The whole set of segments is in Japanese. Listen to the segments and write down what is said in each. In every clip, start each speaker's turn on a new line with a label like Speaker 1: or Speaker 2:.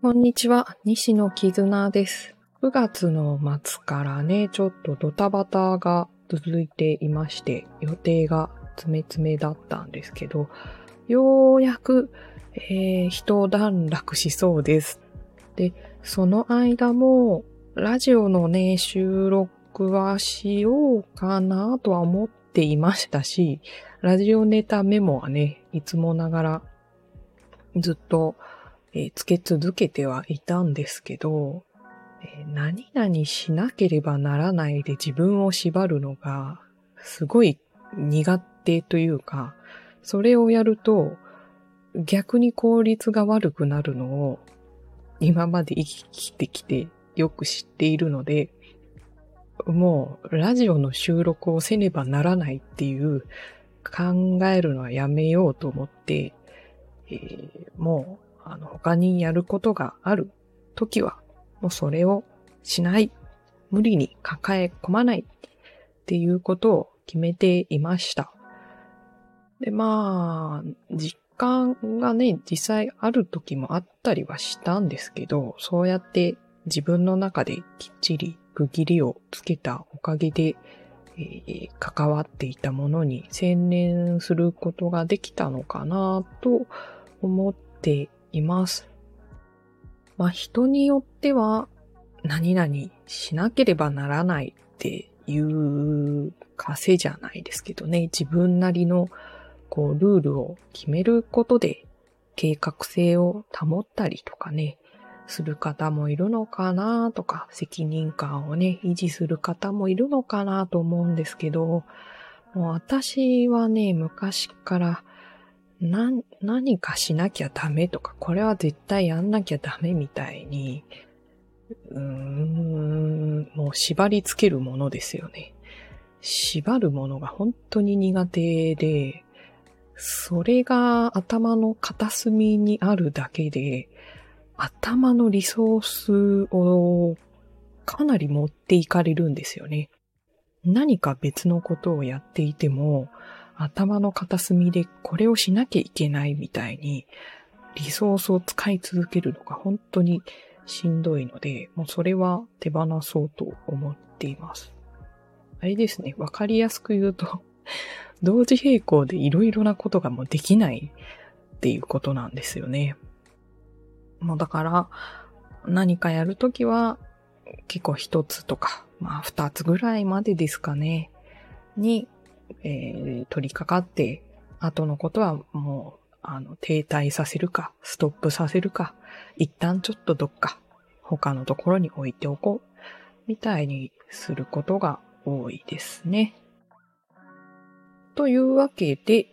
Speaker 1: こんにちは、西野絆です。9月の末からね、ちょっとドタバタが続いていまして、予定が詰め詰めだったんですけど、ようやく、えー、一段落しそうです。で、その間も、ラジオのね、収録はしようかなとは思っていましたし、ラジオネタメモはね、いつもながらずっと、えー、つけ続けてはいたんですけど、えー、何々しなければならないで自分を縛るのがすごい苦手というか、それをやると逆に効率が悪くなるのを今まで生きてきてよく知っているので、もうラジオの収録をせねばならないっていう考えるのはやめようと思って、えー、もうあの他にやることがある時は、もうそれをしない、無理に抱え込まないっていうことを決めていました。で、まあ、実感がね、実際ある時もあったりはしたんですけど、そうやって自分の中できっちり区切りをつけたおかげで、えー、関わっていたものに専念することができたのかなと思っています。まあ人によっては何々しなければならないっていう枷じゃないですけどね、自分なりのこうルールを決めることで計画性を保ったりとかね、する方もいるのかなとか、責任感をね、維持する方もいるのかなと思うんですけど、もう私はね、昔から何、何かしなきゃダメとか、これは絶対やんなきゃダメみたいに、うーん、もう縛り付けるものですよね。縛るものが本当に苦手で、それが頭の片隅にあるだけで、頭のリソースをかなり持っていかれるんですよね。何か別のことをやっていても、頭の片隅でこれをしなきゃいけないみたいに、リソースを使い続けるのが本当にしんどいので、もうそれは手放そうと思っています。あれですね、わかりやすく言うと 同時並行でいろいろなことがもうできないっていうことなんですよね。もうだから、何かやるときは、結構一つとか、まあ二つぐらいまでですかね、に、えー、取り掛かって、後のことはもう、あの、停滞させるか、ストップさせるか、一旦ちょっとどっか、他のところに置いておこう、みたいにすることが多いですね。というわけで、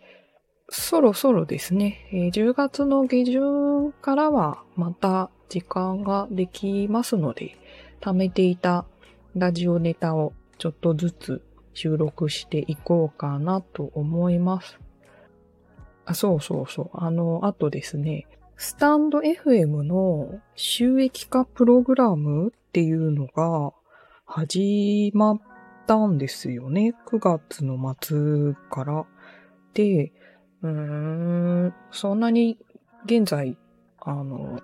Speaker 1: そろそろですね、え、10月の下旬からはまた時間ができますので、貯めていたラジオネタをちょっとずつ収録していこうかなと思います。あ、そうそうそう。あの、あとですね、スタンド FM の収益化プログラムっていうのが始まったんですよね。9月の末から。で、うーん、そんなに現在、あの、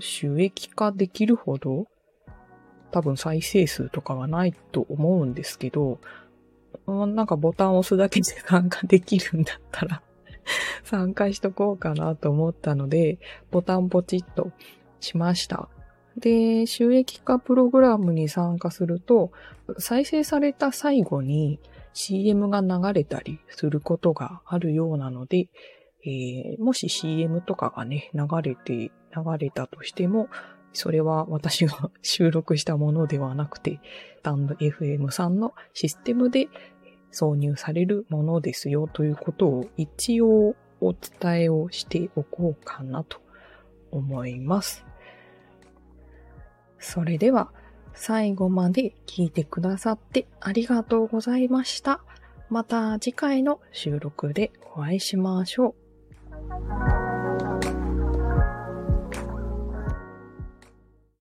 Speaker 1: 収益化できるほど、多分再生数とかはないと思うんですけど、なんかボタンを押すだけで参加できるんだったら 参加しとこうかなと思ったので、ボタンポチッとしました。で、収益化プログラムに参加すると、再生された最後に CM が流れたりすることがあるようなので、えー、もし CM とかがね、流れて、流れたとしても、それは私が 収録したものではなくて、タンド FM さんのシステムで挿入されるものですよということを一応お伝えをしておこうかなと思います。それでは最後まで聞いてくださってありがとうございました。また次回の収録でお会いしましょう。Bye.